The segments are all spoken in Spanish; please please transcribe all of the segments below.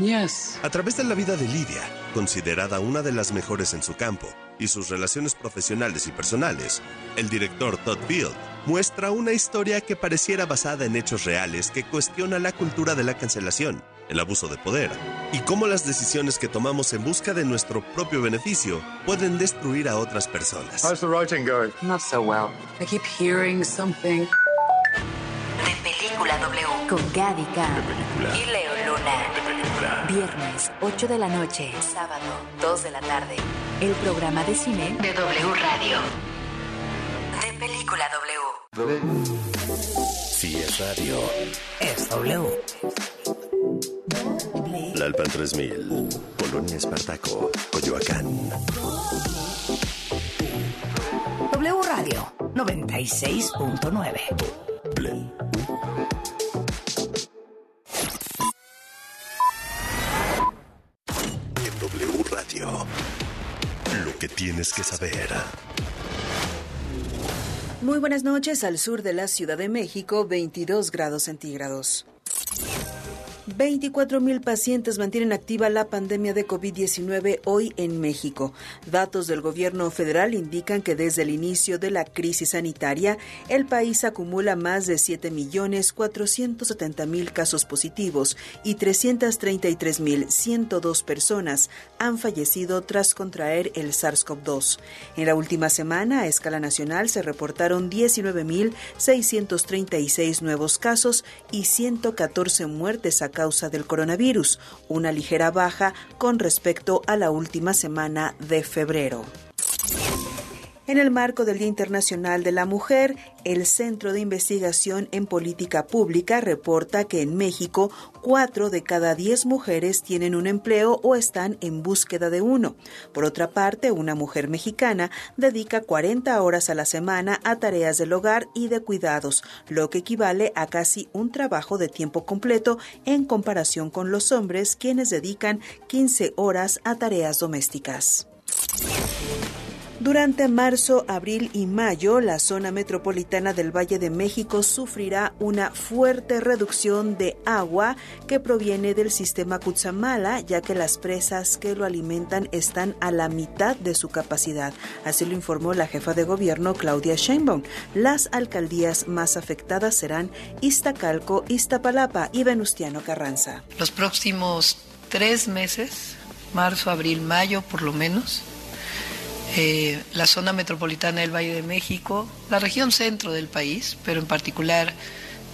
Yes. A través de la vida de Lidia, considerada una de las mejores en su campo, y sus relaciones profesionales y personales, el director Todd Field muestra una historia que pareciera basada en hechos reales que cuestiona la cultura de la cancelación, el abuso de poder, y cómo las decisiones que tomamos en busca de nuestro propio beneficio pueden destruir a otras personas. How's the writing going? Not so well. I keep hearing something. De Película W. Con Gaby Cam. Y Leo. Viernes, 8 de la noche. Sábado, 2 de la tarde. El programa de cine de W Radio. De Película W. Si es radio. Es W. La Alpan 3000, Polonia Espartaco, Coyoacán. W Radio 96.9. que tienes que saber. Muy buenas noches al sur de la Ciudad de México, 22 grados centígrados. 24 mil pacientes mantienen activa la pandemia de COVID-19 hoy en México. Datos del gobierno federal indican que desde el inicio de la crisis sanitaria, el país acumula más de 7 millones 470 mil casos positivos y 333 mil 102 personas han fallecido tras contraer el SARS-CoV-2. En la última semana, a escala nacional, se reportaron 19 mil 636 nuevos casos y 114 muertes a causa del coronavirus, una ligera baja con respecto a la última semana de febrero. En el marco del Día Internacional de la Mujer, el Centro de Investigación en Política Pública reporta que en México, cuatro de cada diez mujeres tienen un empleo o están en búsqueda de uno. Por otra parte, una mujer mexicana dedica 40 horas a la semana a tareas del hogar y de cuidados, lo que equivale a casi un trabajo de tiempo completo en comparación con los hombres, quienes dedican 15 horas a tareas domésticas. Durante marzo, abril y mayo, la zona metropolitana del Valle de México sufrirá una fuerte reducción de agua que proviene del sistema Cutzamala, ya que las presas que lo alimentan están a la mitad de su capacidad. Así lo informó la jefa de gobierno Claudia Sheinbaum. Las alcaldías más afectadas serán Iztacalco, Iztapalapa y Venustiano Carranza. Los próximos tres meses, marzo, abril, mayo por lo menos, eh, la zona metropolitana del Valle de México, la región centro del país, pero en particular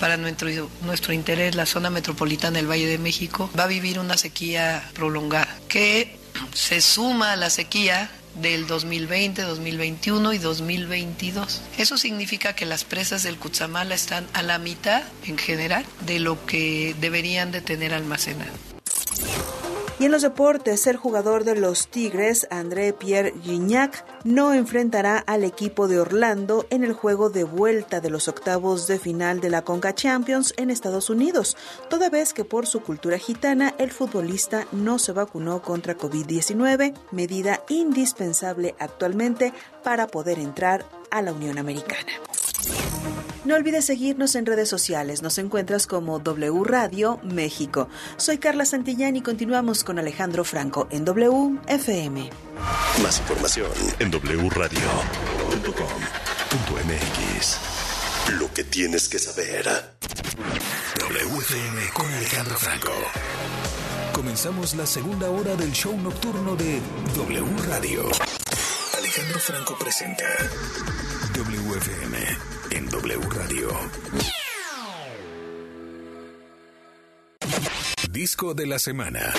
para nuestro, nuestro interés la zona metropolitana del Valle de México, va a vivir una sequía prolongada que se suma a la sequía del 2020, 2021 y 2022. Eso significa que las presas del Cutzamala están a la mitad en general de lo que deberían de tener almacenado. Y en los deportes, el jugador de los Tigres, André Pierre Gignac, no enfrentará al equipo de Orlando en el juego de vuelta de los octavos de final de la Conca Champions en Estados Unidos, toda vez que por su cultura gitana el futbolista no se vacunó contra COVID-19, medida indispensable actualmente para poder entrar a la Unión Americana. No olvides seguirnos en redes sociales. Nos encuentras como W Radio México. Soy Carla Santillán y continuamos con Alejandro Franco en WFM. Más información en wradio.com.mx. Lo que tienes que saber. WFM con Alejandro Franco. Comenzamos la segunda hora del show nocturno de W Radio. Alejandro Franco presenta WFM en W Radio. Disco de la semana.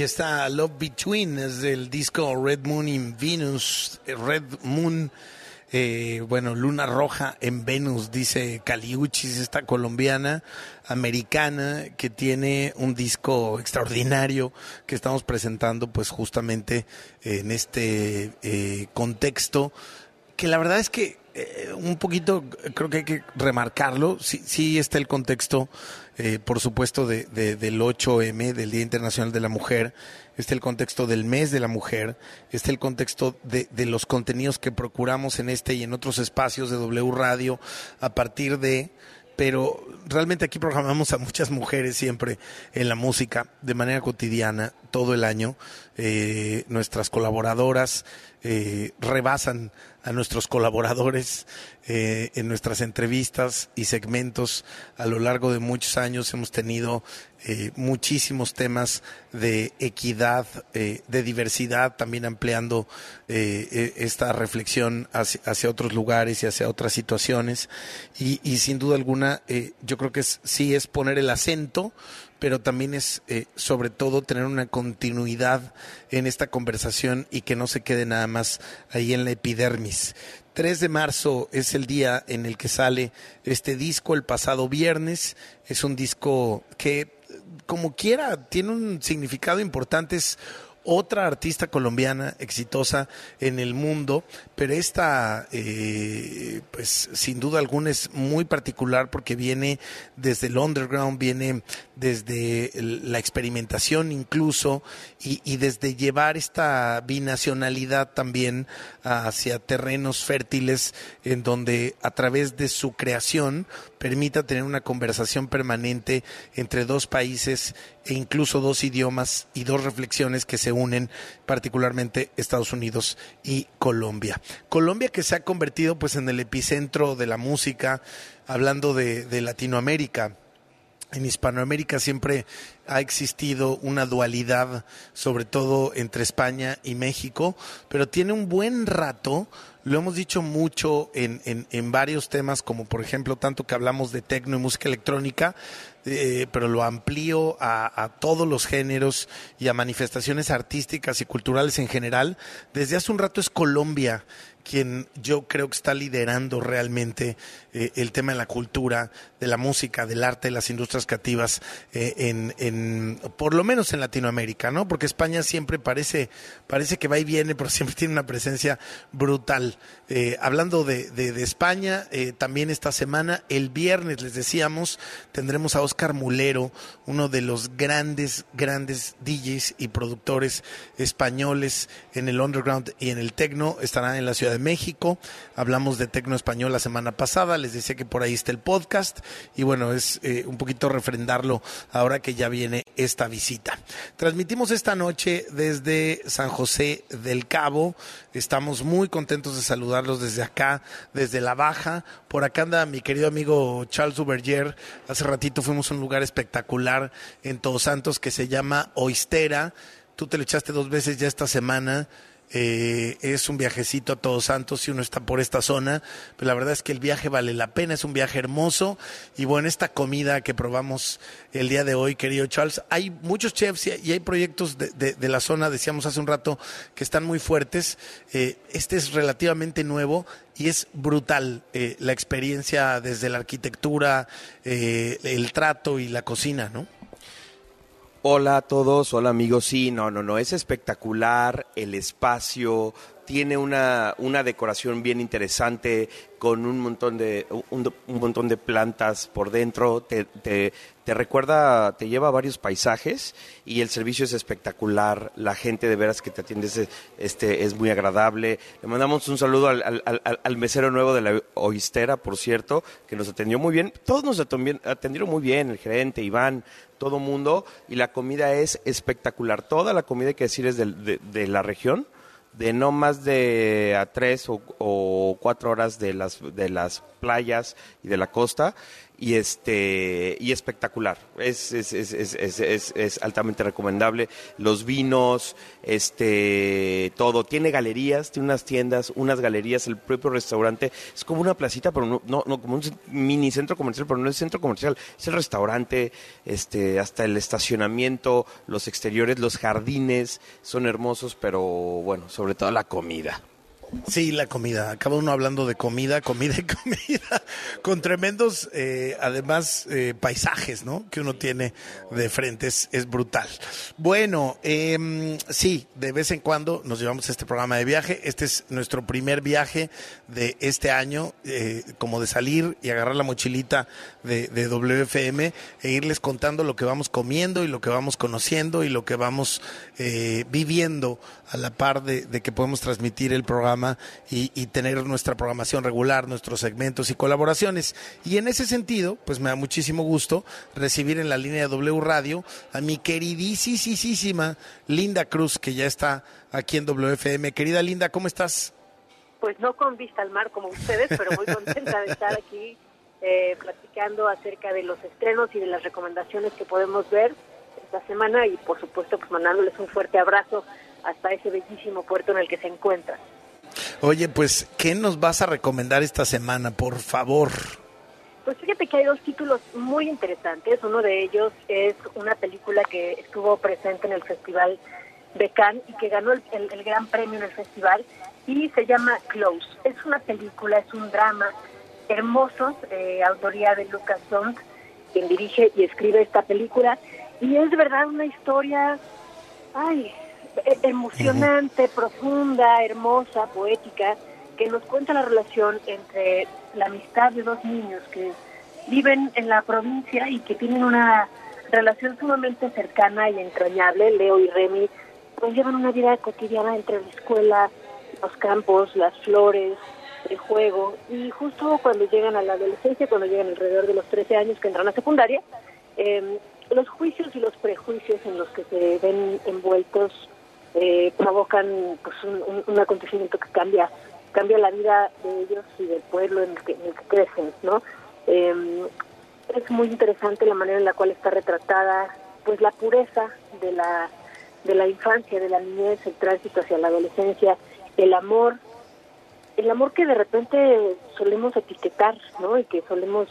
Aquí está Love Between, es del disco Red Moon in Venus, eh, Red Moon, eh, bueno, Luna Roja en Venus, dice Caliuchis, esta colombiana americana que tiene un disco extraordinario que estamos presentando pues justamente en este eh, contexto, que la verdad es que un poquito creo que hay que remarcarlo, sí, sí está el contexto eh, por supuesto, de, del 8M, del Día Internacional de la Mujer, este el contexto del mes de la mujer, este el contexto de, de, los contenidos que procuramos en este y en otros espacios de W Radio a partir de, pero realmente aquí programamos a muchas mujeres siempre en la música de manera cotidiana, todo el año. Eh, nuestras colaboradoras eh, rebasan a nuestros colaboradores eh, en nuestras entrevistas y segmentos. A lo largo de muchos años hemos tenido eh, muchísimos temas de equidad, eh, de diversidad, también ampliando e, esta reflexión hacia, otros lugares y hacia otras situaciones. Y, sin duda alguna, yo creo que sí es poner el acento pero también es sobre todo tener una continuidad en esta conversación y que no se quede nada más ahí en la epidermis. 3 de marzo es el día en el que sale este disco, el pasado viernes. Es un disco que, como quiera, tiene un significado importante. Otra artista colombiana exitosa en el mundo, pero esta, eh, pues sin duda alguna es muy particular porque viene desde el underground, viene desde la experimentación incluso y, desde llevar esta binacionalidad también hacia terrenos fértiles en donde a través de su creación permita tener una conversación permanente entre dos países e incluso dos idiomas y dos reflexiones que se unen, particularmente Estados Unidos y Colombia. Colombia que se ha convertido pues en el epicentro de la música, hablando de, Latinoamérica en Hispanoamérica siempre ha existido una dualidad, sobre todo entre España y México, pero tiene un buen rato, lo hemos dicho mucho en, en, varios temas, como por ejemplo, tanto que hablamos de tecno y música electrónica, eh, pero lo amplío a, a, todos los géneros y a manifestaciones artísticas y culturales en general. Desde hace un rato es Colombia quien yo creo que está liderando realmente eh, el tema de la cultura, de la música, del arte, de las industrias creativas, eh, en, por lo menos en Latinoamérica, ¿no? Porque España siempre parece, parece que va y viene, pero siempre tiene una presencia brutal. Eh, hablando de, de, España, también esta semana, el viernes, les decíamos, tendremos a Oscar Mulero, uno de los grandes, grandes DJs y productores españoles en el underground y en el tecno. Estará en la Ciudad de México. Hablamos de tecno español la semana pasada. Les decía que por ahí está el podcast. Y bueno, es eh, un poquito refrendarlo ahora que ya viene esta visita. Transmitimos esta noche desde San José del Cabo. Estamos muy contentos de saludarlos desde acá, desde la Baja. Por acá anda mi querido amigo Charles Uberger. Hace ratito fuimos a un lugar espectacular en Todos Santos que se llama Oistera. Tú te lo echaste dos veces ya esta semana. Eh, es un viajecito a Todos Santos si uno está por esta zona, pero la verdad es que el viaje vale la pena, es un viaje hermoso y bueno, esta comida que probamos el día de hoy, querido Charles, hay muchos chefs y hay proyectos de, la zona, decíamos hace un rato, que están muy fuertes, eh, este es relativamente nuevo y es brutal eh, la experiencia desde la arquitectura, el trato y la cocina, ¿no? Hola a todos, hola amigos. Sí, no, no, no, es espectacular el espacio, tiene una, una decoración bien interesante con un montón de un, montón de plantas por dentro. Te, te, te, recuerda, te lleva a varios paisajes y el servicio es espectacular. La gente de veras que te atiende es, este, es muy agradable. Le mandamos un saludo al, al, mesero nuevo de la Oistera, por cierto, que nos atendió muy bien. Todos nos atendieron muy bien, el gerente, Iván, todo mundo y la comida es espectacular. Toda la comida, hay que decir, es de, de, la región, de no más de a tres o, o, cuatro horas de las, de las playas y de la costa y este y espectacular. Es es, es, es, es, altamente recomendable. Los vinos este todo. Tiene galerías tiene unas tiendas unas galerías. El propio restaurante es como una placita pero no, no, como un mini centro comercial pero no es centro comercial. Es el restaurante este hasta el estacionamiento los exteriores los jardines son hermosos pero bueno sobre todo la comida Sí, la comida. Acaba uno hablando de comida, comida y comida, con tremendos, eh, además, eh, paisajes, ¿no? Que uno tiene de frente. Es, brutal. Bueno, eh, sí, de vez en cuando nos llevamos a este programa de viaje. Este es nuestro primer viaje de este año, eh, como de salir y agarrar la mochilita de, de WFM e irles contando lo que vamos comiendo y lo que vamos conociendo y lo que vamos viviendo a la par de, que podemos transmitir el programa y, tener nuestra programación regular, nuestros segmentos y colaboraciones. Y en ese sentido, pues me da muchísimo gusto recibir en la línea de W Radio a mi queridísima Linda Cruz, que ya está aquí en WFM. Querida Linda, ¿cómo estás? Pues no con vista al mar como ustedes, pero muy contenta de estar aquí eh, platicando acerca de los estrenos y de las recomendaciones que podemos ver esta semana y por supuesto pues mandándoles un fuerte abrazo hasta ese bellísimo puerto en el que se encuentra. Oye, pues, ¿qué nos vas a recomendar esta semana, por favor? Pues fíjate que hay dos títulos muy interesantes. Uno de ellos es una película que estuvo presente en el Festival de Cannes y que ganó el, gran premio en el festival y se llama Close. Es una película, es un drama hermoso, de autoría de Lucas Dont, quien dirige y escribe esta película. Y es de verdad una historia, ay, e-, emocionante, profunda, hermosa, poética, que nos cuenta la relación entre la amistad de dos niños que viven en la provincia y que tienen una relación sumamente cercana y entrañable. Leo y Remy pues llevan una vida cotidiana entre la escuela, los campos, las flores, el juego y justo cuando llegan a la adolescencia, cuando llegan alrededor de los 13 años que entran a secundaria, eh, los juicios y los prejuicios en los que se ven envueltos eh, provocan pues, un, acontecimiento que cambia cambia la vida de ellos y del pueblo en el que, crecen, ¿no? Em, es muy interesante la manera en la cual está retratada pues la pureza de la de la infancia, de la niñez, el tránsito hacia la adolescencia, el amor, el amor que de repente solemos etiquetar, ¿no? Y que solemos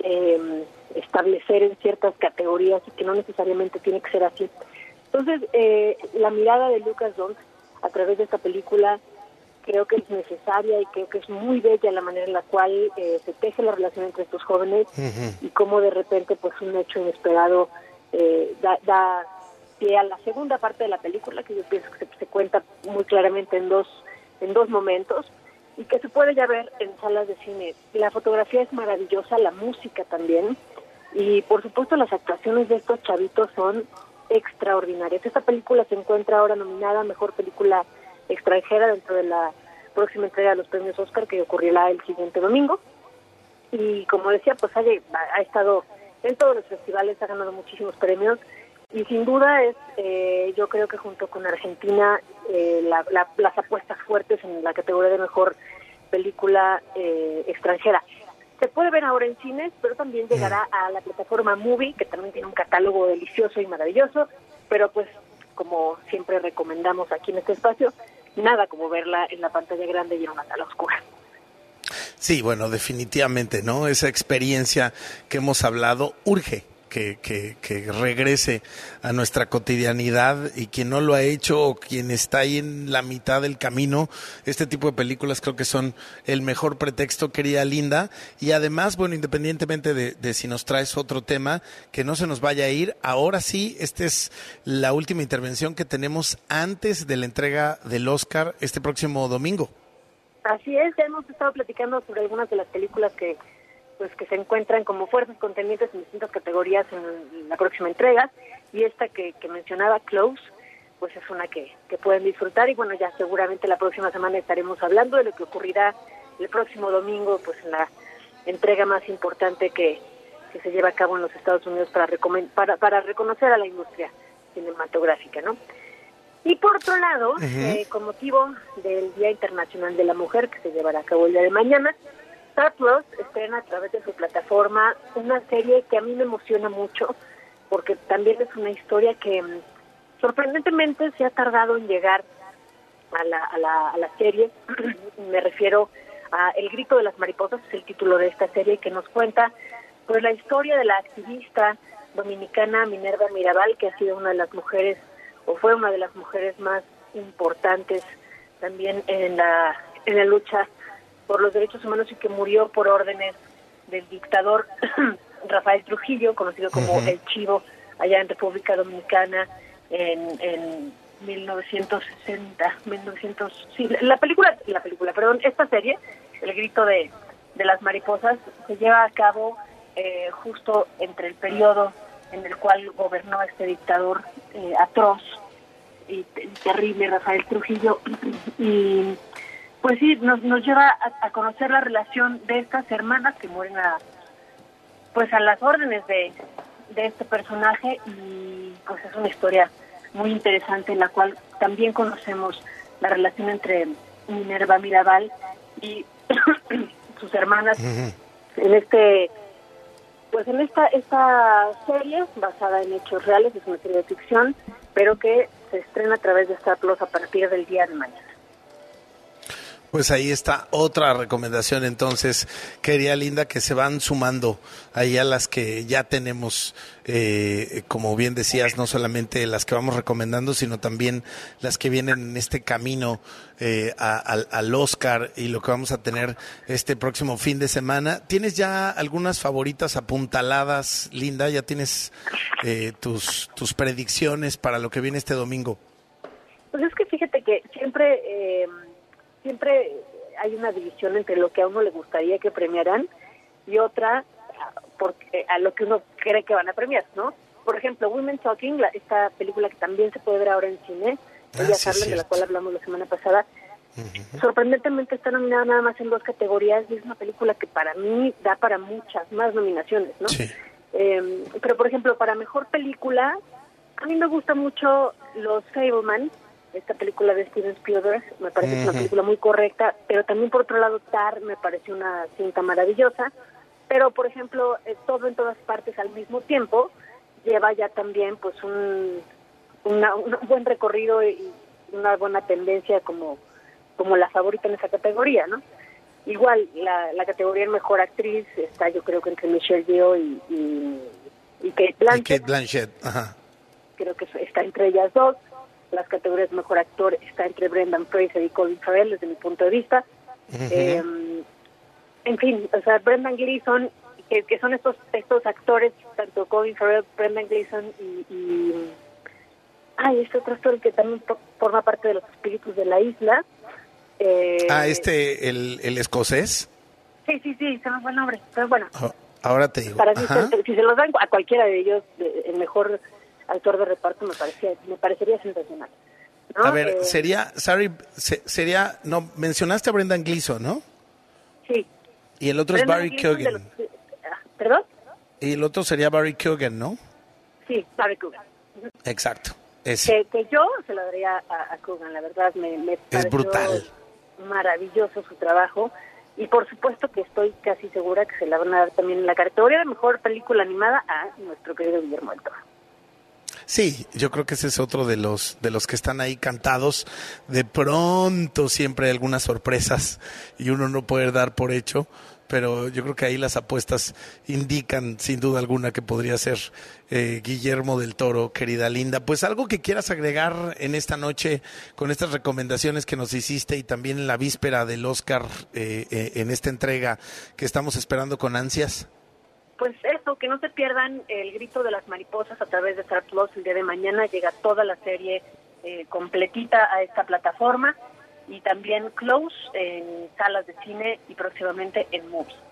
eh, establecer en ciertas categorías y que no necesariamente tiene que ser así. Entonces, eh, la mirada de Lucas Dont a través de esta película creo que es necesaria y creo que es muy bella la manera en la cual eh, se teje la relación entre estos jóvenes y cómo de repente pues un hecho inesperado eh, da, da, pie a la segunda parte de la película que yo pienso que se, se, cuenta muy claramente en dos en dos momentos y que se puede ya ver en salas de cine. La fotografía es maravillosa, la música también. Y por supuesto las actuaciones de estos chavitos son extraordinarias. Esta película se encuentra ahora nominada a Mejor Película Extranjera dentro de la próxima entrega de los premios Oscar que ocurrirá el siguiente domingo. Y como decía, pues ha, ha estado en todos los festivales, ha ganado muchísimos premios y sin duda es, eh, yo creo que junto con Argentina, eh, las apuestas fuertes en la categoría de mejor película eh, extranjera. Se puede ver ahora en cines, pero también llegará a la plataforma Movie, que también tiene un catálogo delicioso y maravilloso, pero pues como siempre recomendamos aquí en este espacio, nada como verla en la pantalla grande y en una sala oscura. Sí, bueno, definitivamente, ¿no? Esa experiencia que hemos hablado urge que, que, regrese a nuestra cotidianidad y quien no lo ha hecho o quien está ahí en la mitad del camino, este tipo de películas creo que son el mejor pretexto, querida Linda. Y además, bueno, independientemente de, de si nos traes otro tema, que no se nos vaya a ir, ahora sí, esta es la última intervención que tenemos antes de la entrega del Oscar este próximo domingo. Así es, ya hemos estado platicando sobre algunas de las películas que pues que se encuentran como fuerzas contendientes en distintas categorías en la próxima entrega. Y esta que, mencionaba Close pues es una que, que pueden disfrutar. Y bueno ya seguramente la próxima semana estaremos hablando de lo que ocurrirá el próximo domingo pues en la entrega más importante que, que se lleva a cabo en los Estados Unidos para, para, para reconocer a la industria cinematográfica, ¿no? Y por otro lado, eh, con motivo del Día Internacional de la Mujer que se llevará a cabo el día de mañana, Star Plus estrena a través de su plataforma una serie que a mí me emociona mucho porque también es una historia que mm, sorprendentemente se ha tardado en llegar a la, a la, a la serie. me refiero a El grito de las mariposas, es el título de esta serie que nos cuenta pues la historia de la activista dominicana Minerva Mirabal, que ha sido una de las mujeres o fue una de las mujeres más importantes también en la en la lucha por los derechos humanos y que murió por órdenes del dictador Rafael Trujillo, conocido como el Chivo, allá en República Dominicana en, en 1960, 1900, sí, la película, la película, perdón, esta serie, El grito de, de las mariposas, se lleva a cabo eh, justo entre el periodo en el cual gobernó este dictador eh, atroz y terrible Rafael Trujillo y pues sí, nos, nos lleva a, conocer la relación de estas hermanas que mueren a, pues a las órdenes de, de este personaje y pues es una historia muy interesante en la cual también conocemos la relación entre Minerva Mirabal y sus hermanas en este pues en esta esta serie basada en hechos reales es una serie de ficción pero que se estrena a través de Star Plus a partir del día de mañana pues ahí está otra recomendación entonces, quería Linda, que se van sumando ahí a las que ya tenemos, eh, como bien decías, no solamente las que vamos recomendando, sino también las que vienen en este camino eh, al, Oscar y lo que vamos a tener este próximo fin de semana. ¿Tienes ya algunas favoritas apuntaladas, Linda? ¿Ya tienes eh, tus, tus predicciones para lo que viene este domingo? Pues es que fíjate que siempre siempre hay una división entre lo que a uno le gustaría que premiaran y otra porque a lo que uno cree que van a premiar, ¿no? Por ejemplo, Women Talking, esta película que también se puede ver ahora en cine, ah, de la cual hablamos la semana pasada, sorprendentemente está nominada nada más en dos categorías y es una película que para mí da para muchas más nominaciones, ¿no? Em, pero, por ejemplo, para Mejor Película, a mí me gusta mucho Los Fableman, esta película de Steven Spielberg, me parece una película muy correcta, pero también por otro lado Tar me parece una cinta maravillosa, pero por ejemplo eh, todo en todas partes al mismo tiempo lleva ya también pues un, un buen recorrido y una buena tendencia como como la favorita en esa categoría, ¿no? Igual la, la categoría en mejor actriz está yo creo que entre Michelle Yeoh y, y, Kate Blanchett. Kate Blanchett, ajá. Creo que está entre ellas dos las categorías de mejor actor está entre Brendan Fraser y Colin Farrell desde mi punto de vista. Eh, en fin, o sea, Brendan Gleeson, que, son estos estos actores, tanto Colin Farrell, Brendan Gleeson y, y ay, este otro actor que también forma parte de los espíritus de la isla. Eh, ah, este, el, el escocés. Sí, sí, sí, se me fue el nombre, pero bueno. Oh, Ahora te digo. Para mí, si se los dan a cualquiera de ellos, el mejor actor de reparto me, parecía, me parecería sensacional. A ver, eh, sería, sorry, sería, no, mencionaste a Brendan Gleeson, ¿no? Sí. Y el otro es Barry Kogan. Ah, ¿Perdón? Y el otro sería Barry Kogan, ¿no? Sí, Barry Kogan. Exacto. Que, que, yo se lo daría a, a la verdad me, me es brutal. Maravilloso su trabajo y por supuesto que estoy casi segura que se la van a dar también en la categoría de mejor película animada a nuestro querido Guillermo del Toro. Sí, yo creo que ese es otro de los de los que están ahí cantados. De pronto siempre hay algunas sorpresas y uno no puede dar por hecho, pero yo creo que ahí las apuestas indican sin duda alguna que podría ser eh, Guillermo del Toro, querida Linda. Pues algo que quieras agregar en esta noche con estas recomendaciones que nos hiciste y también en la víspera del Oscar eh, eh, en esta entrega que estamos esperando con ansias. Pues eso, que no se pierdan el grito de las mariposas a través de Star Plus el día de mañana. Llega toda la serie completita a esta plataforma y también Close en salas de cine y próximamente en Movies.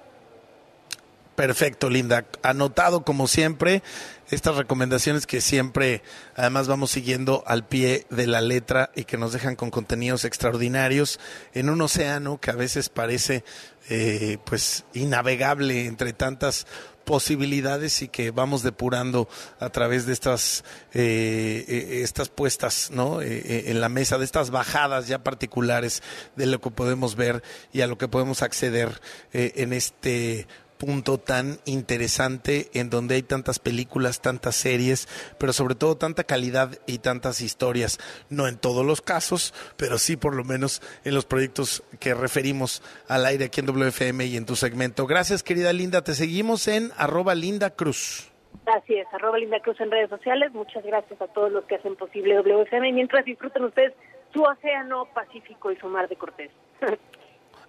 Perfecto, Linda. Anotado como siempre estas recomendaciones que siempre además vamos siguiendo al pie de la letra y que nos dejan con contenidos extraordinarios en un océano que a veces parece eh, pues innavegable entre tantas posibilidades y que vamos depurando a través de estas eh, eh, estas puestas no eh, en la mesa de estas bajadas ya particulares de lo que podemos ver y a lo que podemos acceder en este punto tan interesante en donde hay tantas películas, tantas series, pero sobre todo tanta calidad y tantas historias. No en todos los casos, pero sí por lo menos en los proyectos que referimos al aire aquí en WFM y en tu segmento. Gracias, querida Linda. Te seguimos en arroba Linda Cruz. Así es, arroba Linda Cruz en redes sociales. Muchas gracias a todos los que hacen posible WFM. Y mientras disfruten ustedes su océano Pacífico y su mar de Cortés.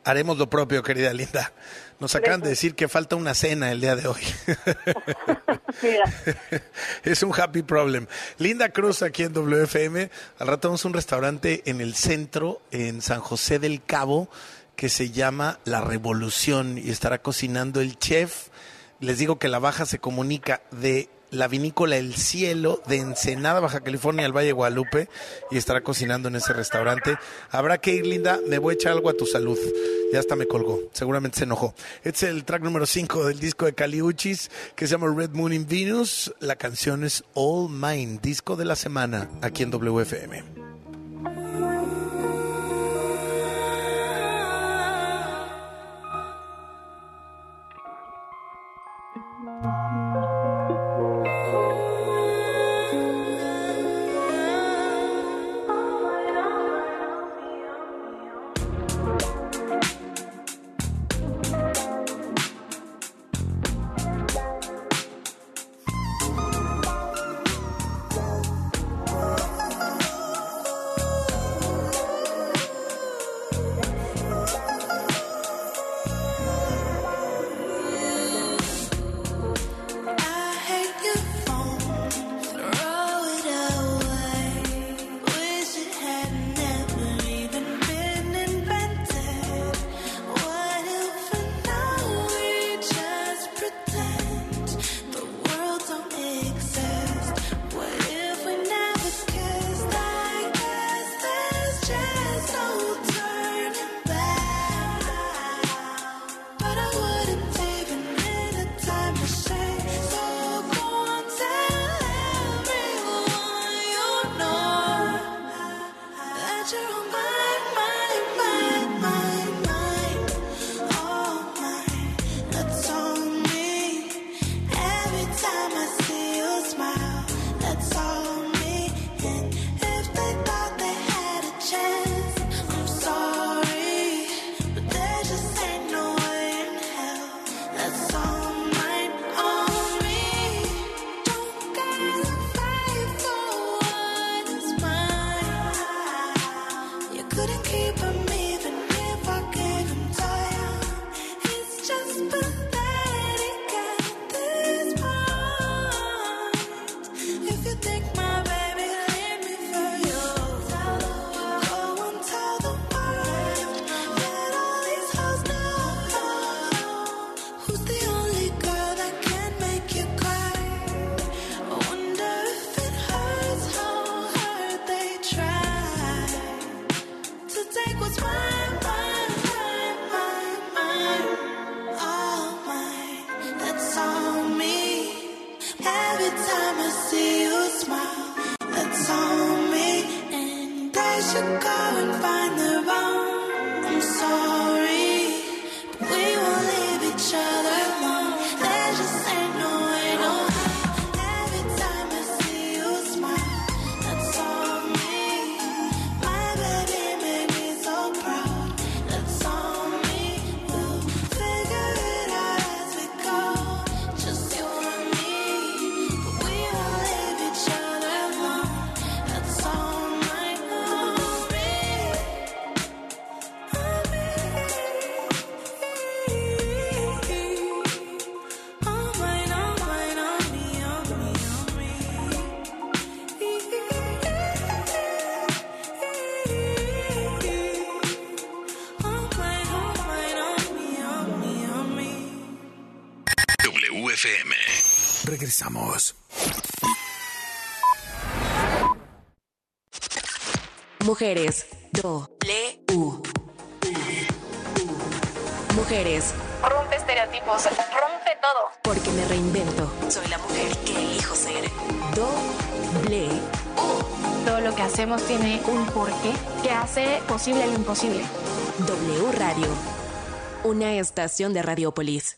Haremos lo propio, querida Linda. Nos acaban de decir que falta una cena el día de hoy. es un happy problem. Linda Cruz aquí en WFM. Al rato vamos a un restaurante en el centro, en San José del Cabo, que se llama La Revolución y estará cocinando el chef. Les digo que la baja se comunica de la vinícola El Cielo de Ensenada, Baja California, al Valle Guadalupe, y estará cocinando en ese restaurante. Habrá que ir, Linda, me voy a echar algo a tu salud. Ya hasta me colgó, seguramente se enojó. Este es el track número 5 del disco de Caliuchis, que se llama Red Moon in Venus. La canción es All Mine, disco de la semana, aquí en WFM. whisper. Lo que hacemos tiene un porqué que hace posible lo imposible. W Radio. Una estación de Radiopolis.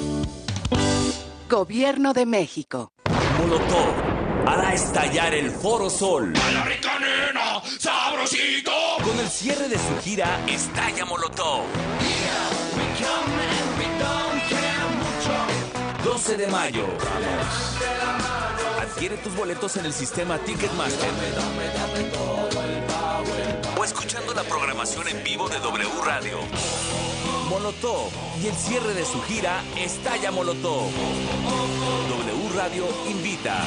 Gobierno de México. Molotov hará estallar el Foro Sol. ¡A la rica nena! ¡Sabrosito! Con el cierre de su gira Estalla Molotov. 12 de mayo. Adquiere tus boletos en el sistema Ticketmaster. O escuchando la programación en vivo de W Radio. Molotov y el cierre de su gira Estalla Molotov. W Radio invita.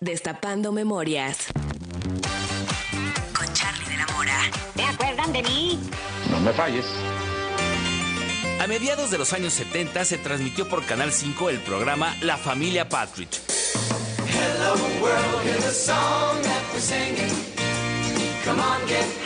Destapando memorias. Con Charlie de la Mora. ¿Te acuerdan de mí? No me falles. A mediados de los años 70 se transmitió por Canal 5 el programa La Familia Patridge. Hello world, here's a song that we're singing. Come on, get.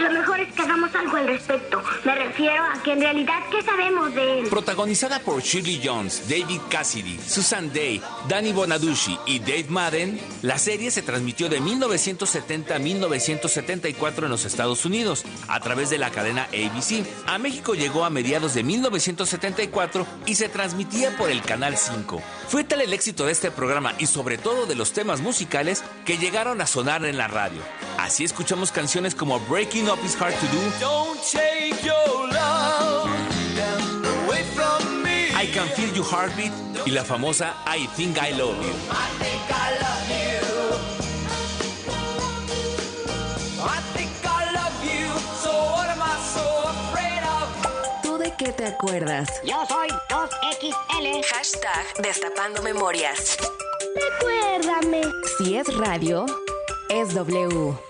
Lo mejor es que hagamos algo al respecto. Me refiero a que en realidad, ¿qué sabemos de él? Protagonizada por Shirley Jones, David Cassidy, Susan Day, Danny Bonaducci y Dave Madden, la serie se transmitió de 1970 a 1974 en los Estados Unidos a través de la cadena ABC. A México llegó a mediados de 1974 y se transmitía por el Canal 5. Fue tal el éxito de este programa y sobre todo de los temas musicales que llegaron a sonar en la radio. Así escuchamos canciones como Breaking Up Is Hard to Do, Don't take your love away from me. I Can Feel Your Heartbeat y la famosa I Think I Love You. I think I love you. I think I love you. So what am I so afraid of? ¿Tú de qué te acuerdas? Yo soy 2XL. Hashtag Destapando Memorias. Recuérdame. Si es radio, es W.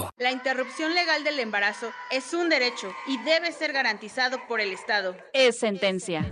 La interrupción legal del embarazo es un derecho y debe ser garantizado por el Estado. Es sentencia.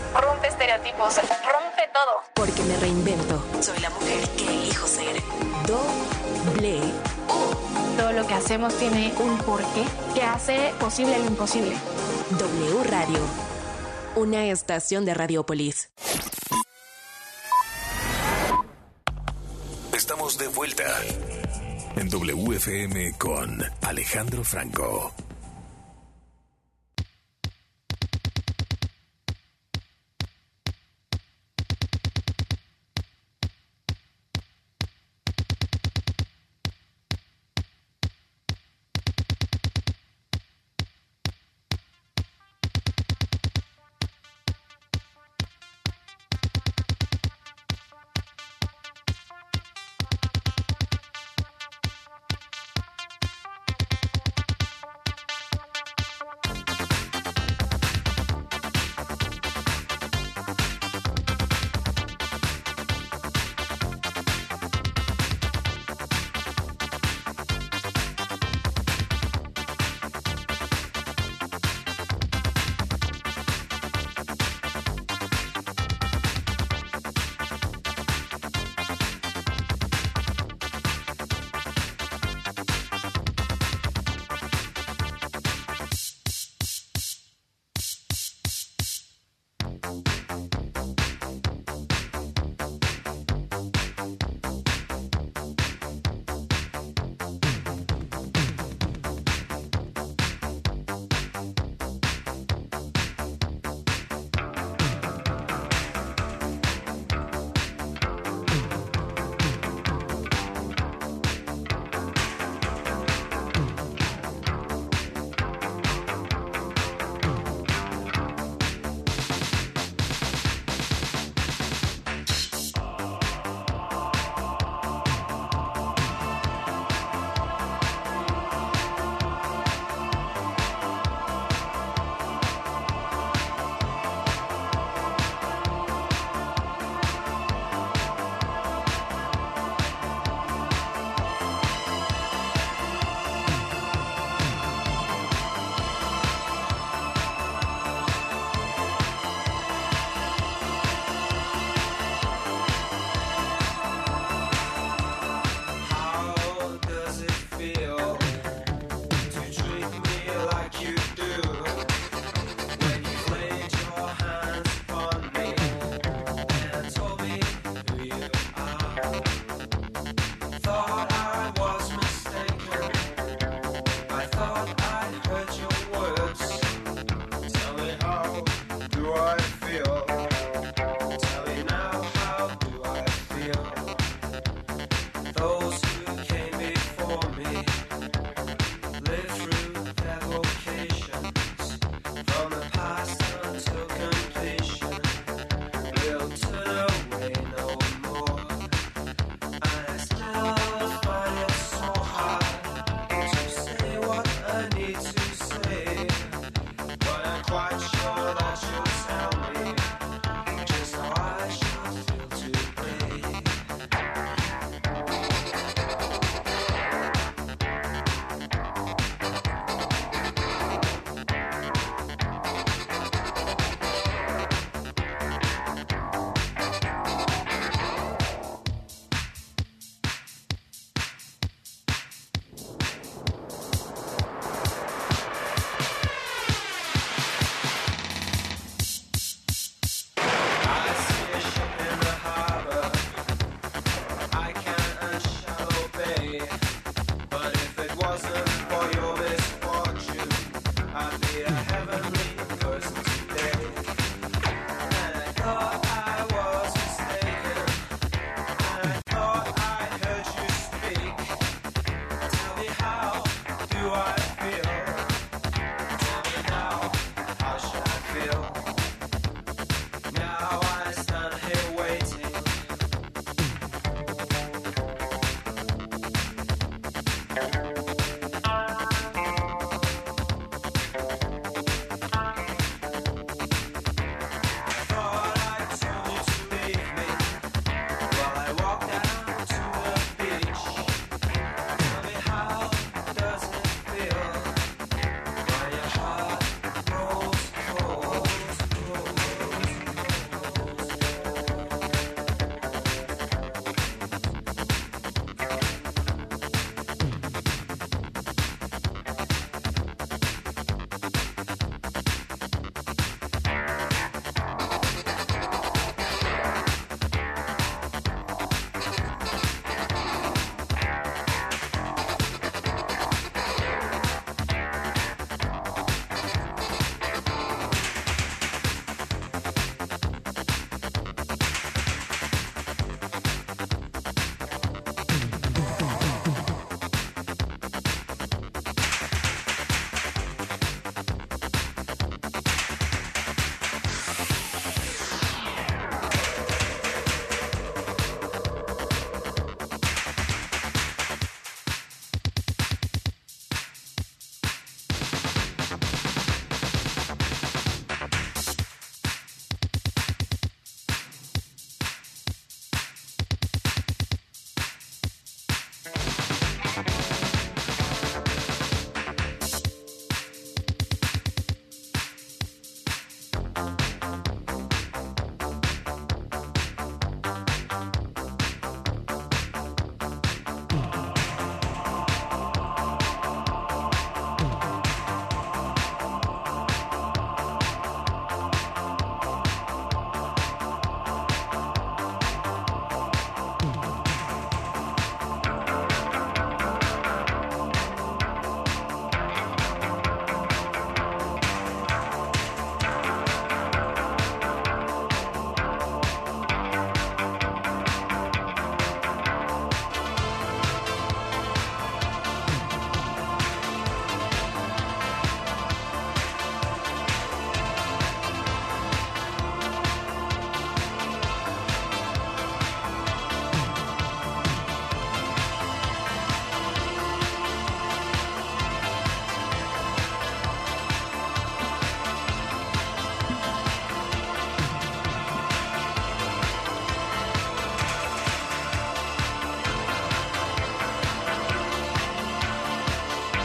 Rompe estereotipos, rompe todo. Porque me reinvento. Soy la mujer que elijo ser. Doble. Todo lo que hacemos tiene un porqué que hace posible lo imposible. W Radio. Una estación de Radiopolis. Estamos de vuelta en WFM con Alejandro Franco.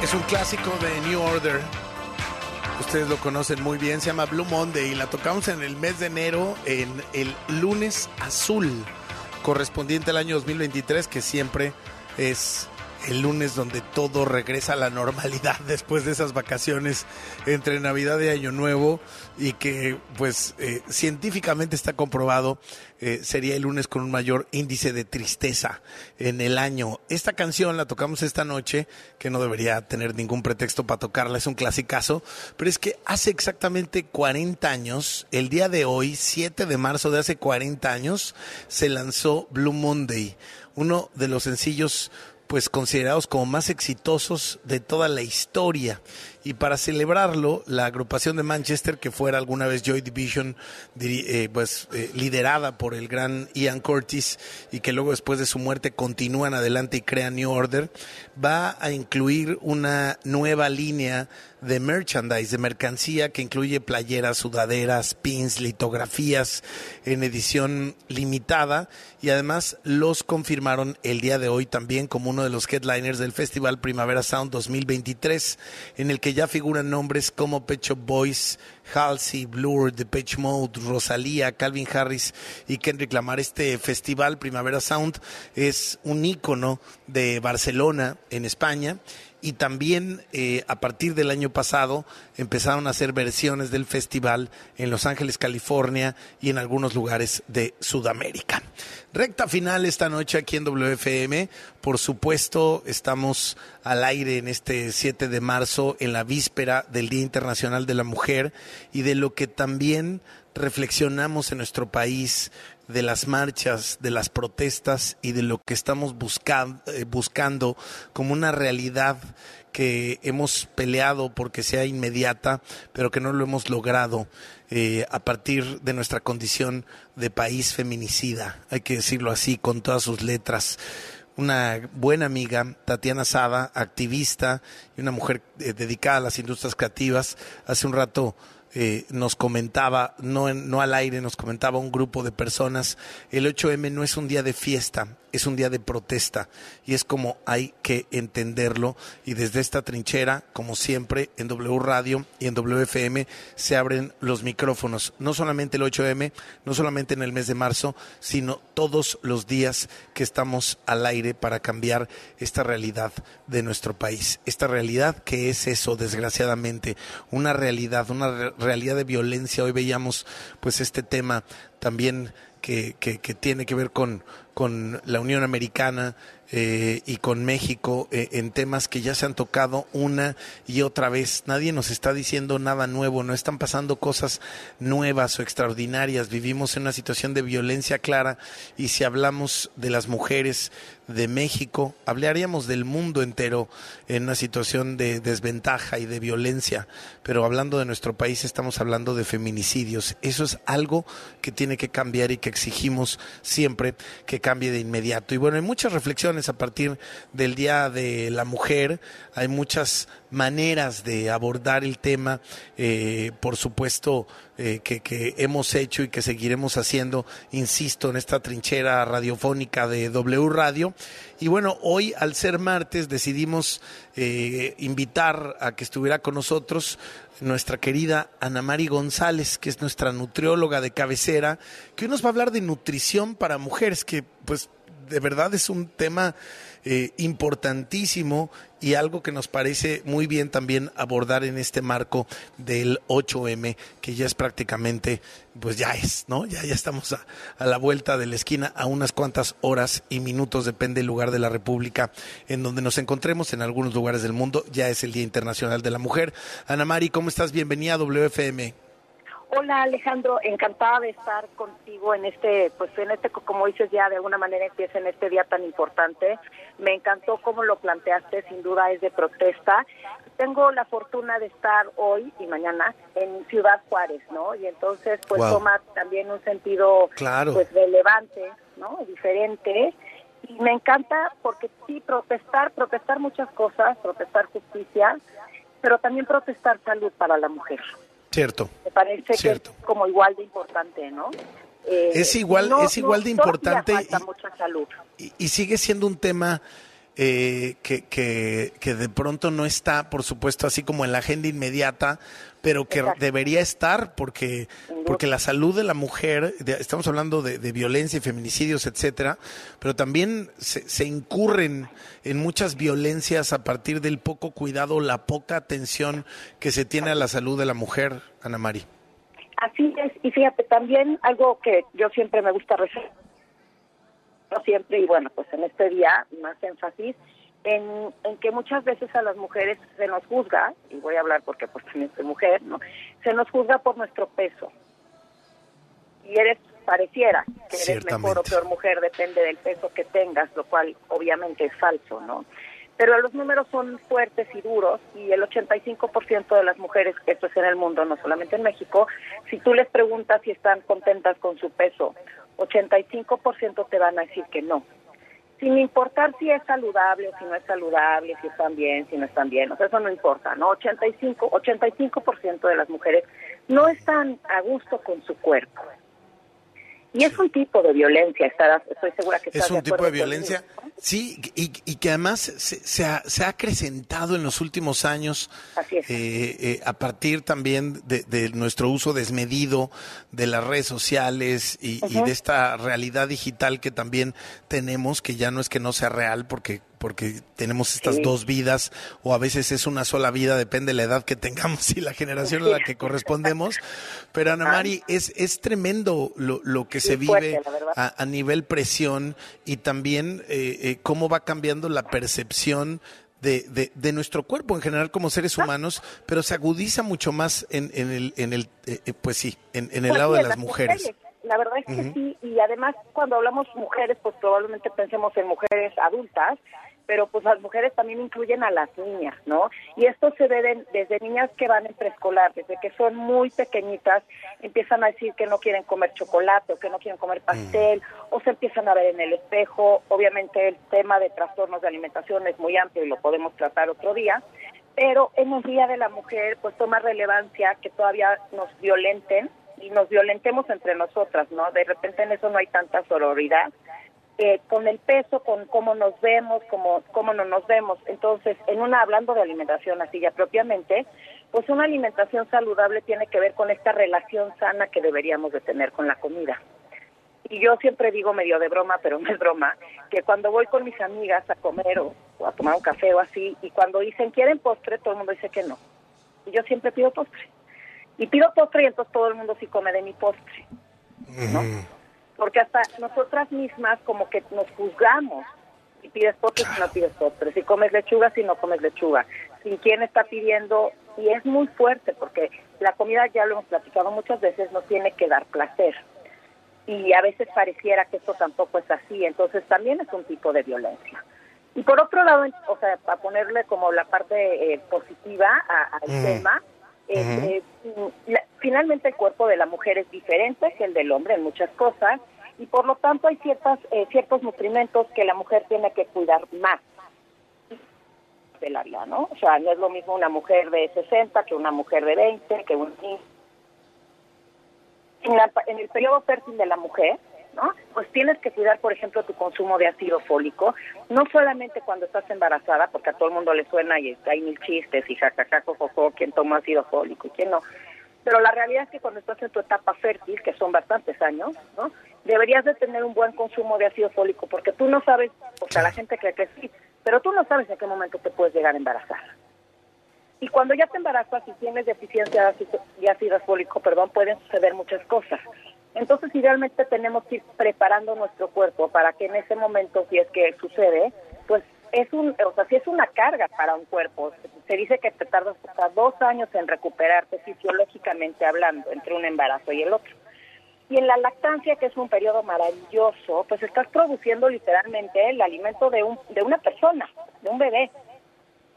Es un clásico de New Order. Ustedes lo conocen muy bien, se llama Blue Monday y la tocamos en el mes de enero en el lunes azul, correspondiente al año 2023, que siempre es el lunes donde todo regresa a la normalidad después de esas vacaciones entre Navidad y Año Nuevo y que pues eh, científicamente está comprobado eh, sería el lunes con un mayor índice de tristeza en el año. Esta canción la tocamos esta noche, que no debería tener ningún pretexto para tocarla, es un clasicazo, pero es que hace exactamente 40 años, el día de hoy, 7 de marzo de hace 40 años, se lanzó Blue Monday, uno de los sencillos pues considerados como más exitosos de toda la historia. Y para celebrarlo, la agrupación de Manchester, que fuera alguna vez Joy Division, eh, pues eh, liderada por el gran Ian Curtis y que luego después de su muerte continúan adelante y crean New Order, va a incluir una nueva línea de merchandise, de mercancía que incluye playeras, sudaderas, pins, litografías en edición limitada y además los confirmaron el día de hoy también como uno de los headliners del Festival Primavera Sound 2023, en el que ya figuran nombres como Pecho Boys, Halsey, Blur, Depeche Mode, Rosalía, Calvin Harris y Kendrick Lamar. Este festival Primavera Sound es un ícono de Barcelona en España y también eh, a partir del año pasado empezaron a hacer versiones del festival en Los Ángeles, California y en algunos lugares de Sudamérica. Recta final esta noche aquí en WFM. Por supuesto, estamos al aire en este 7 de marzo, en la víspera del Día Internacional de la Mujer y de lo que también reflexionamos en nuestro país de las marchas, de las protestas y de lo que estamos eh, buscando como una realidad que hemos peleado porque sea inmediata, pero que no lo hemos logrado eh, a partir de nuestra condición de país feminicida, hay que decirlo así, con todas sus letras una buena amiga, Tatiana Sada, activista y una mujer eh, dedicada a las industrias creativas. Hace un rato eh, nos comentaba, no, no al aire, nos comentaba un grupo de personas, el 8M no es un día de fiesta, es un día de protesta y es como hay que entenderlo y desde esta trinchera, como siempre, en W Radio y en WFM se abren los micrófonos, no solamente el 8M, no solamente en el mes de marzo, sino todos los días que estamos al aire para cambiar esta realidad de nuestro país, esta realidad que es eso, desgraciadamente, una realidad, una realidad de violencia. Hoy veíamos pues este tema también que, que, que tiene que ver con, con la Unión Americana eh, y con México eh, en temas que ya se han tocado una y otra vez. Nadie nos está diciendo nada nuevo, no están pasando cosas nuevas o extraordinarias. Vivimos en una situación de violencia clara y si hablamos de las mujeres de México, hablaríamos del mundo entero en una situación de desventaja y de violencia, pero hablando de nuestro país estamos hablando de feminicidios. Eso es algo que tiene que cambiar y que exigimos siempre que cambie de inmediato. Y bueno, hay muchas reflexiones a partir del Día de la Mujer, hay muchas maneras de abordar el tema, eh, por supuesto, eh, que, hemos hecho y que seguiremos haciendo, insisto, en esta trinchera radiofónica de W Radio. Y bueno, hoy al ser martes decidimos eh, invitar a que estuviera con nosotros nuestra querida Ana Mari González, que es nuestra nutrióloga de cabecera, que hoy nos va a hablar de nutrición para mujeres, que pues de verdad es un tema eh, importantísimo y algo que nos parece muy bien también abordar en este marco del 8M, que ya es prácticamente, pues ya es, ¿no? Ya, ya estamos a, a, la vuelta de la esquina, a unas cuantas horas y minutos, depende del lugar de la República en donde nos encontremos, en algunos lugares del mundo, ya es el Día Internacional de la Mujer. Ana Mari, ¿cómo estás? Bienvenida a WFM. Hola Alejandro, encantada de estar contigo en este, pues en este, como dices ya, de alguna manera empieza en este día tan importante. Me encantó cómo lo planteaste, sin duda es de protesta. Tengo la fortuna de estar hoy y mañana en Ciudad Juárez, ¿no? Y entonces pues wow. toma también un sentido claro. pues relevante, ¿no? Diferente. Y me encanta porque sí, protestar, protestar muchas cosas, protestar justicia, pero también protestar salud para la mujer. Cierto. Me parece Cierto. que es como igual de importante, ¿no? Eh, es igual, no, es igual no, de importante falta mucha salud. Y, y, sigue siendo un tema eh, que, que, que de pronto no está, por supuesto, así como en la agenda inmediata, pero que debería estar porque porque la salud de la mujer, estamos hablando de, violencia y feminicidios, etcétera, pero también se, se, incurren en muchas violencias a partir del poco cuidado, la poca atención que se tiene a la salud de la mujer, Ana Mari. Así es, y fíjate, también algo que yo siempre me gusta resaltar, no siempre, y bueno, pues en este día más énfasis, en, que muchas veces a las mujeres se nos juzga, y voy a hablar porque pues también soy mujer, ¿no? Se nos juzga por nuestro peso. Y eres, pareciera que eres mejor o peor mujer, depende del peso que tengas, lo cual obviamente es falso, ¿no? Pero los números son fuertes y duros y el 85% de las mujeres, esto es en el mundo, no solamente en México, si tú les preguntas si están contentas con su peso, 85% te van a decir que no sin importar si es saludable o si no es saludable, si están bien, si no están bien, o sea, eso no importa, ¿no? 85, 85% de las mujeres no están a gusto con su cuerpo. Y es un tipo de violencia, estoy segura que Es un tipo de violencia, sí, y, que además se, ha, acrecentado en los últimos años eh, eh, a partir también de, nuestro uso desmedido de las redes sociales y, y de esta realidad digital que también tenemos, que ya no es que no sea real, porque porque tenemos estas dos vidas o a veces es una sola vida, depende de la edad que tengamos y la generación a la que correspondemos. Pero Ana Mari, es, es tremendo lo, lo que se vive a, nivel presión y también eh, eh, cómo va cambiando la percepción de, de, nuestro cuerpo en general como seres humanos, pero se agudiza mucho más en, en el, en el eh, pues sí, en, en el pues lado de las, mujeres. La verdad es que sí, y además cuando hablamos mujeres, pues probablemente pensemos en mujeres adultas, pero pues las mujeres también incluyen a las niñas, ¿no? Y esto se ve desde niñas que van en preescolar, desde que son muy pequeñitas, empiezan a decir que no quieren comer chocolate o que no quieren comer pastel, mm. o se empiezan a ver en el espejo. Obviamente el tema de trastornos de alimentación es muy amplio y lo podemos tratar otro día, pero en el Día de la Mujer pues toma relevancia que todavía nos violenten y nos violentemos entre nosotras, ¿no? De repente en eso no hay tanta sororidad eh, con el peso, con cómo nos vemos, cómo, cómo no nos vemos. Entonces, en una hablando de alimentación así ya propiamente, pues una alimentación saludable tiene que ver con esta relación sana que deberíamos de tener con la comida. Y yo siempre digo medio de broma, pero no es broma, que cuando voy con mis amigas a comer o, a tomar un café o así, y cuando dicen quieren postre, todo el mundo dice que no. Y yo siempre pido postre. Y pido postre y entonces todo el mundo sí come de mi postre. ¿no? porque hasta nosotras mismas como que nos juzgamos si pides postres si no pides postres, si comes lechuga si no comes lechuga, sin quién está pidiendo y es muy fuerte porque la comida ya lo hemos platicado muchas veces no tiene que dar placer y a veces pareciera que esto tampoco es así, entonces también es un tipo de violencia. Y por otro lado, o sea, para ponerle como la parte eh, positiva al mm. tema, eh, finalmente el cuerpo de la mujer es diferente que el del hombre en muchas cosas y por lo tanto hay ciertas eh, ciertos nutrimentos que la mujer tiene que cuidar más del área, ¿no? O sea, no es lo mismo una mujer de 60 que una mujer de 20, que un en, en el periodo fértil de la mujer, ¿no? Pues tienes que cuidar, por ejemplo, tu consumo de ácido fólico, no solamente cuando estás embarazada, porque a todo el mundo le suena y hay mil chistes y jajaja, jojo, quién toma ácido fólico y quién no. Pero la realidad es que cuando estás en tu etapa fértil, que son bastantes años, ¿no? Deberías de tener un buen consumo de ácido fólico, porque tú no sabes, o sea, la gente cree que sí, pero tú no sabes en qué momento te puedes llegar a embarazar. Y cuando ya te embarazas y tienes deficiencia de ácido, de ácido fólico, perdón, pueden suceder muchas cosas. Entonces, idealmente tenemos que ir preparando nuestro cuerpo para que en ese momento, si es que sucede, pues es un, o sea, si es una carga para un cuerpo. Se dice que te tardas hasta dos años en recuperarte fisiológicamente hablando entre un embarazo y el otro. Y en la lactancia, que es un periodo maravilloso, pues estás produciendo literalmente el alimento de, un, de una persona, de un bebé.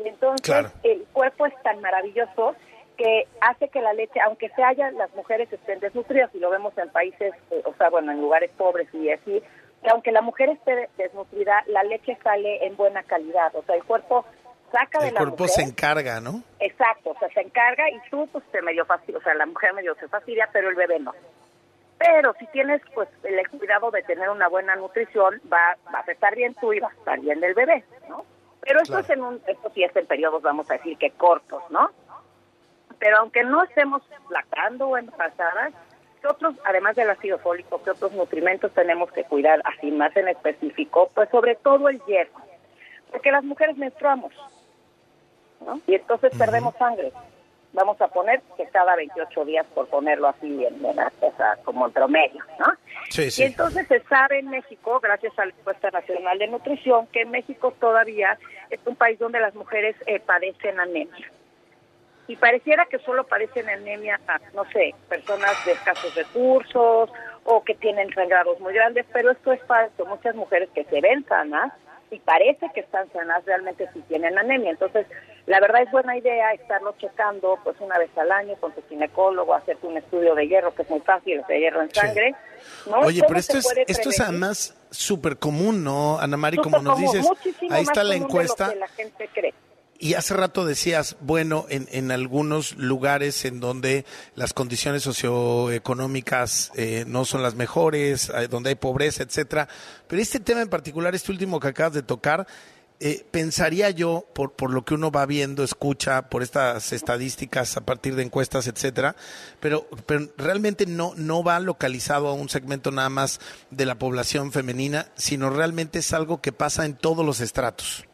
Y entonces el cuerpo es tan maravilloso que hace que la leche, aunque se haya, las mujeres estén desnutridas, y lo vemos en países, eh, o sea, bueno, en lugares pobres y así, que aunque la mujer esté desnutrida, la leche sale en buena calidad, o sea, el cuerpo saca de la mujer. El cuerpo se encarga, ¿no? Exacto, o sea, se encarga y tú, pues, te medio fastidia, o sea, la mujer medio se fastidia, pero el bebé no. Pero si tienes, pues, el cuidado de tener una buena nutrición, va, va a estar bien tú y va a estar bien el bebé, ¿no? Pero esto, es en un, esto sí es en periodos, vamos a decir que cortos, ¿no? Pero aunque no estemos lactando o embarazadas, ¿qué otros, además del ácido fólico, qué otros nutrimentos tenemos que cuidar, así más en específico? Pues sobre todo el hierro, porque las mujeres menstruamos, ¿no? Y entonces perdemos sangre. Vamos a poner que cada 28 días, por ponerlo así, en, la- o sea, como en promedio, ¿no? Sí, sí. Y entonces se sabe en México, gracias a la encuesta nacional de nutrición, que México todavía es un país donde las mujeres eh, padecen anemia. Y pareciera que solo padecen anemia, no sé, personas de escasos recursos o que tienen sangrados muy grandes, pero esto es falso. Muchas mujeres que se ven sanas y parece que están sanas realmente sí tienen anemia. Entonces, la verdad es buena idea estarlo checando pues una vez al año con tu ginecólogo, hacerte un estudio de hierro, que es muy fácil, de hierro en sangre. ¿no? Oye, ¿Cómo pero esto es, esto es además súper común, ¿no, Ana Mari? Como nos dices, ahí está la común de lo encuesta. que la gente cree. Y hace rato decías, bueno, en, en algunos lugares en donde las condiciones socioeconómicas eh, no son las mejores, donde hay pobreza, etcétera. Pero este tema en particular, este último que acabas de tocar, eh, pensaría yo, por, por lo que uno va viendo, escucha, por estas estadísticas a partir de encuestas, etcétera, pero, pero realmente no, no va localizado a un segmento nada más de la población femenina, sino realmente es algo que pasa en todos los estratos.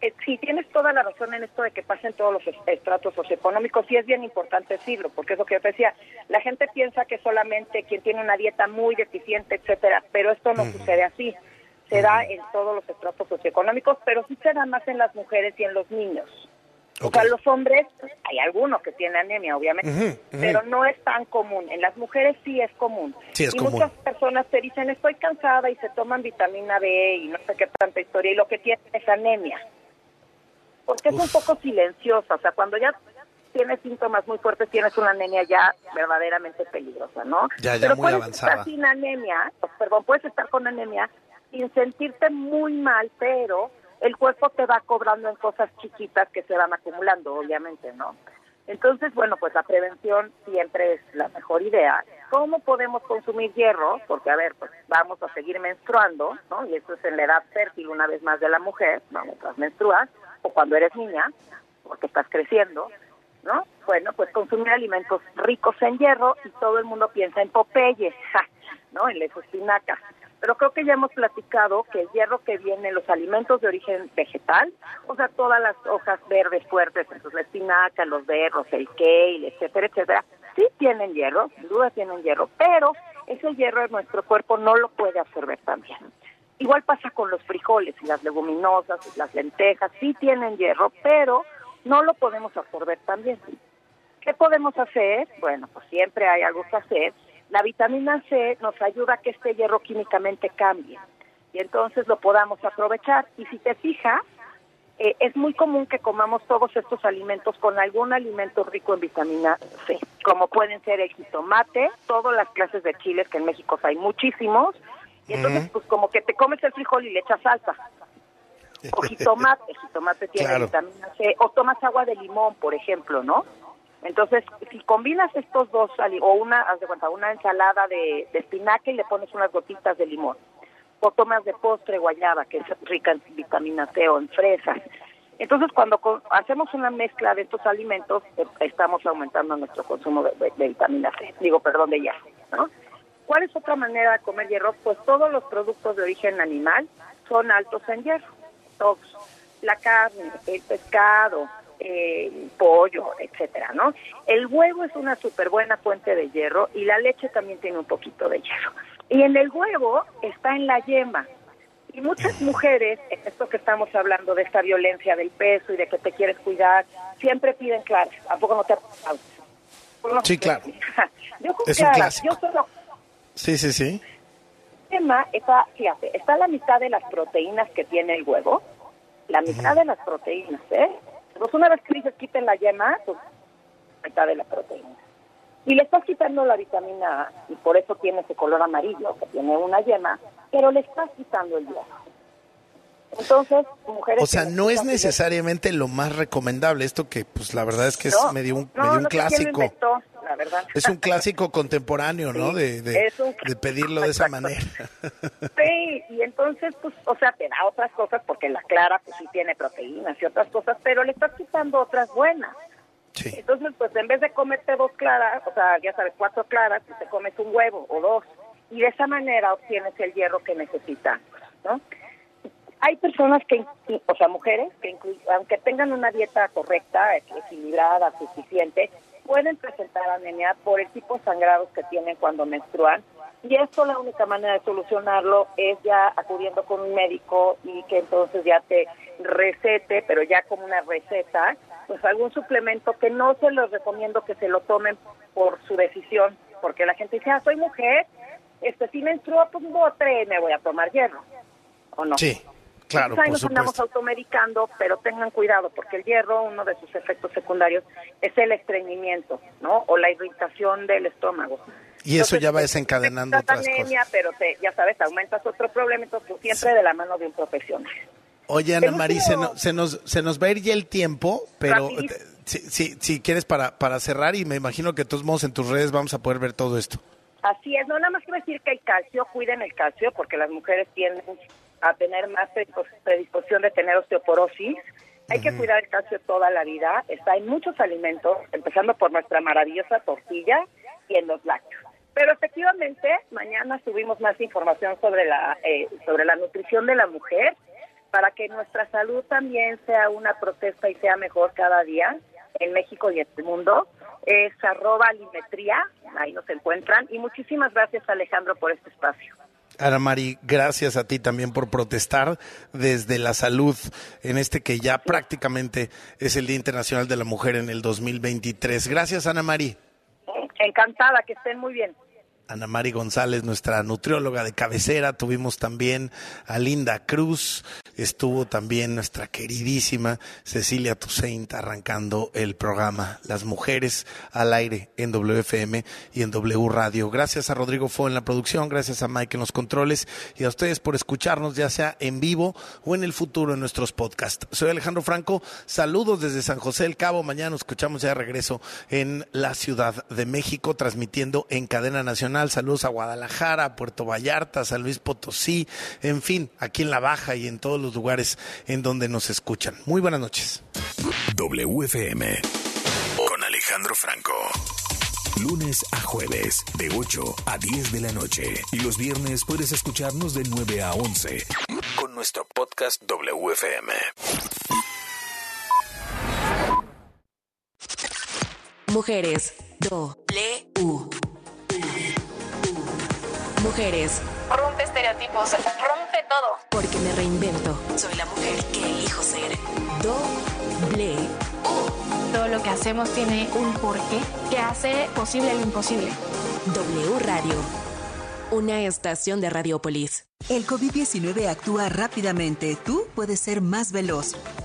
Eh, sí, tienes toda la razón en esto de que pasen todos los est- estratos socioeconómicos y es bien importante decirlo, porque es lo que yo te decía, la gente piensa que solamente quien tiene una dieta muy deficiente, etcétera, pero esto no sucede así. Se da en todos los estratos socioeconómicos, pero sí se da más en las mujeres y en los niños. O sea, los hombres, hay algunos que tienen anemia, obviamente, pero no es tan común. En las mujeres sí es común. Sí, es y común. muchas personas te dicen, estoy cansada y se toman vitamina B y no sé qué tanta historia, y lo que tienen es anemia. Porque es un poco silenciosa, o sea, cuando ya tienes síntomas muy fuertes, tienes una anemia ya verdaderamente peligrosa, ¿no? Ya, ya Pero muy puedes avanzada. estar sin anemia, o, perdón, puedes estar con anemia sin sentirte muy mal, pero el cuerpo te va cobrando en cosas chiquitas que se van acumulando, obviamente, ¿no? Entonces, bueno, pues la prevención siempre es la mejor idea. ¿Cómo podemos consumir hierro? Porque, a ver, pues vamos a seguir menstruando, ¿no? Y eso es en la edad fértil una vez más de la mujer, ¿no? Mientras menstruas, o cuando eres niña, porque estás creciendo, ¿no? Bueno, pues consumir alimentos ricos en hierro y todo el mundo piensa en Popeye, ¿no? En las espinacas. Pero creo que ya hemos platicado que el hierro que viene en los alimentos de origen vegetal, o sea, todas las hojas verdes fuertes, entonces la espinaca, los berros, el kale, etcétera, etcétera, sí tienen hierro, sin duda tienen hierro, pero ese hierro nuestro cuerpo no lo puede absorber también. Igual pasa con los frijoles y las leguminosas y las lentejas, sí tienen hierro, pero no lo podemos absorber también. ¿Qué podemos hacer? Bueno, pues siempre hay algo que hacer. La vitamina C nos ayuda a que este hierro químicamente cambie y entonces lo podamos aprovechar. Y si te fijas, eh, es muy común que comamos todos estos alimentos con algún alimento rico en vitamina C, como pueden ser el jitomate, todas las clases de chiles que en México hay muchísimos, y entonces pues como que te comes el frijol y le echas salsa. O jitomate, jitomate tiene Claro. vitamina C, o tomas agua de limón, por ejemplo, ¿no? Entonces, si combinas estos dos, o una, haz de cuenta, una ensalada de, de espinaca y le pones unas gotitas de limón, o tomas de postre guayaba, que es rica en vitamina C, o en fresas. Entonces, cuando co- hacemos una mezcla de estos alimentos, eh, estamos aumentando nuestro consumo de, de- de vitamina C, digo, perdón, de hierro, ¿no? ¿Cuál es otra manera de comer hierro? Pues todos los productos de origen animal son altos en hierro, todos. La carne, el pescado, eh, el pollo, etcétera, ¿no? El huevo es una súper buena fuente de hierro y la leche también tiene un poquito de hierro. Y en el huevo está en la yema. Y muchas mujeres, en esto que estamos hablando de esta violencia del peso y de que te quieres cuidar, siempre piden claras. ¿A poco no te ha pasado? No Sí, claro. Yo con Es un claras, clásico. yo solo Sí, sí, sí. tema está, fíjate, está la mitad de las proteínas que tiene el huevo, la mitad de las proteínas, ¿eh? Pues una vez que dices quiten la yema, pues la mitad de la proteína. Y le estás quitando la vitamina A, y por eso tiene ese color amarillo, que tiene una yema, pero le estás quitando el hierro. Entonces, mujeres... O sea, no es necesariamente lo más recomendable. Esto que, pues, la verdad es que es No, medio un, no, medio un no sé clásico. inventó. La verdad. Es un clásico contemporáneo, ¿no? De, de, es un de pedirlo de esa manera. Sí, y entonces, pues, o sea, te da otras cosas porque la clara, pues sí tiene proteínas y otras cosas, pero le estás quitando otras buenas. Entonces, pues en vez de comerte dos claras, o sea, ya sabes, cuatro claras, pues te comes un huevo o dos. Y de esa manera obtienes el hierro que necesitas, ¿no? Hay personas que, o sea, mujeres, que aunque tengan una dieta correcta, equilibrada, suficiente, pueden presentar anemia por el tipo de sangrados que tienen cuando menstruan. Y esto la única manera de solucionarlo es ya acudiendo con un médico y que entonces ya te recete, pero ya como una receta, pues algún suplemento que no se los recomiendo que se lo tomen por su decisión, porque la gente dice, ah, soy mujer, este si menstruo, pues un bote, me voy a tomar hierro, ¿o no? Sí, claro, Entonces ahí nos andamos supuesto. automedicando, pero tengan cuidado porque el hierro, uno de sus efectos secundarios es el estreñimiento, ¿no? O la irritación del estómago. Y eso ya va Entonces, desencadenando otras das cosas. anemia, pero te, ya sabes, aumentas otro problema, entonces tú siempre de la mano de un profesional. Oye, Ana María, se, no- se nos, se nos va a ir ya el tiempo, pero eh, si, si, si quieres para, para cerrar, y me imagino que de todos modos en tus redes vamos a poder ver todo esto. Así es, no nada más quiero decir que el calcio, cuiden el calcio, porque las mujeres tienden a tener más predispo- predisposición de tener osteoporosis. Hay que cuidar el calcio toda la vida. Está en muchos alimentos, empezando por nuestra maravillosa tortilla y en los lácteos. Pero efectivamente, mañana subimos más información sobre la, eh, sobre la nutrición de la mujer para que nuestra salud también sea una protesta y sea mejor cada día en México y en el mundo. Es arroba alimetría, ahí nos encuentran. Y muchísimas gracias Alejandro por este espacio. Ana Mari, gracias a ti también por protestar desde la salud en este que ya prácticamente es el Día Internacional de la Mujer en el 2023. Gracias, Ana Mari. Encantada, que estén muy bien. Ana Mari González, nuestra nutrióloga de cabecera. Tuvimos también a Linda Cruz. Estuvo también nuestra queridísima Cecilia Toussaint arrancando el programa Las Mujeres al aire en WFM y en W Radio. Gracias a Rodrigo Fo en la producción, gracias a Mike en los controles y a ustedes por escucharnos ya sea en vivo o en el futuro en nuestros podcasts. Soy Alejandro Franco. Saludos desde San José del Cabo. Mañana nos escuchamos ya de regreso en la Ciudad de México transmitiendo en cadena nacional. Saludos a Guadalajara, a Puerto Vallarta, San Luis Potosí, en fin, aquí en La Baja y en todos los lugares en donde nos escuchan. Muy buenas noches. WFM con Alejandro Franco. Lunes a jueves, de 8 a 10 de la noche. Y los viernes puedes escucharnos de 9 a 11 con nuestro podcast WFM. Mujeres. Do. Mujeres. Rompe estereotipos, rompe todo. Porque me reinvento. Soy la mujer que elijo ser. Doble. Todo lo que hacemos tiene un porqué que hace posible lo imposible. W Radio. Una estación de Radiopolis. El COVID-19 actúa rápidamente. Tú puedes ser más veloz.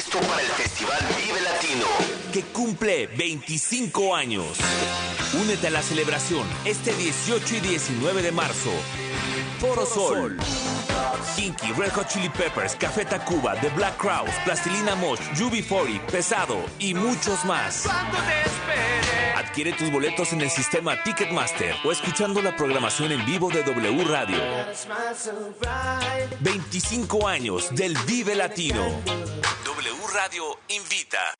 Listo para el Festival Vive Latino. que cumple 25 años. Únete a la celebración este 18 y 19 de marzo. Foro Sol. Kinky, Red Hot Chili Peppers, Café Tacuba, The Black Crowes, Plastilina Mosh, UB40, Pesado y muchos más. Adquiere tus boletos en el sistema Ticketmaster o escuchando la programación en vivo de W Radio. 25 años del Vive Latino. W Radio invita.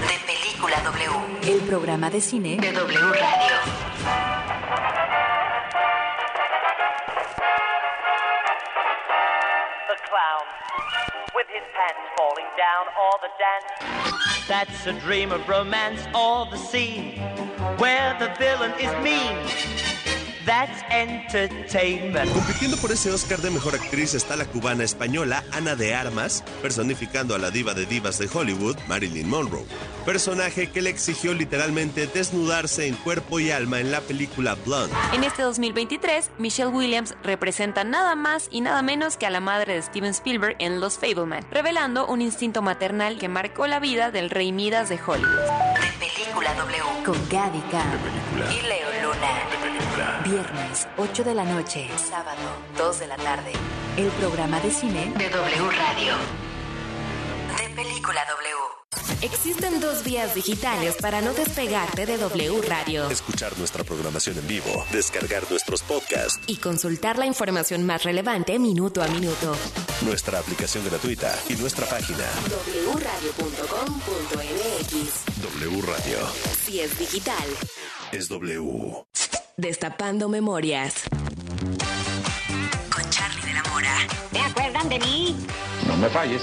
De Película W. El programa de cine de W Radio. Clown, with his pants falling down all the dance. That's a dream of romance, all the scene where the villain is mean. That's entertainment. Compitiendo por ese Oscar de Mejor Actriz está la cubana española Ana de Armas, personificando a la diva de divas de Hollywood, Marilyn Monroe. Personaje que le exigió literalmente desnudarse en cuerpo y alma en la película Blonde. En este 2023, Michelle Williams representa nada más y nada menos que a la madre de Steven Spielberg en Los Fableman, revelando un instinto maternal que marcó la vida del rey Midas de Hollywood. De película W. Con Gaby Cam. Y Leo Luna. Viernes, 8 de la noche. Sábado, 2 de la tarde. El programa de cine de W Radio. De película W. Existen dos vías digitales para no despegarte de W Radio. Escuchar nuestra programación en vivo, descargar nuestros podcasts y consultar la información más relevante minuto a minuto. Nuestra aplicación gratuita y nuestra página wradio.com.mx. W Radio. Si es digital, es W. Destapando memorias. Con Charlie de la Mora. ¿Te acuerdan de mí? No me falles.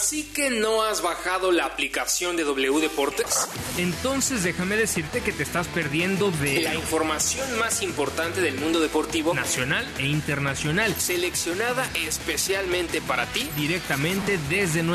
Así que no has bajado la aplicación de W Deportes. Entonces déjame decirte que te estás perdiendo de La información más importante del mundo deportivo. Nacional e internacional, seleccionada especialmente para ti. Directamente desde nuestra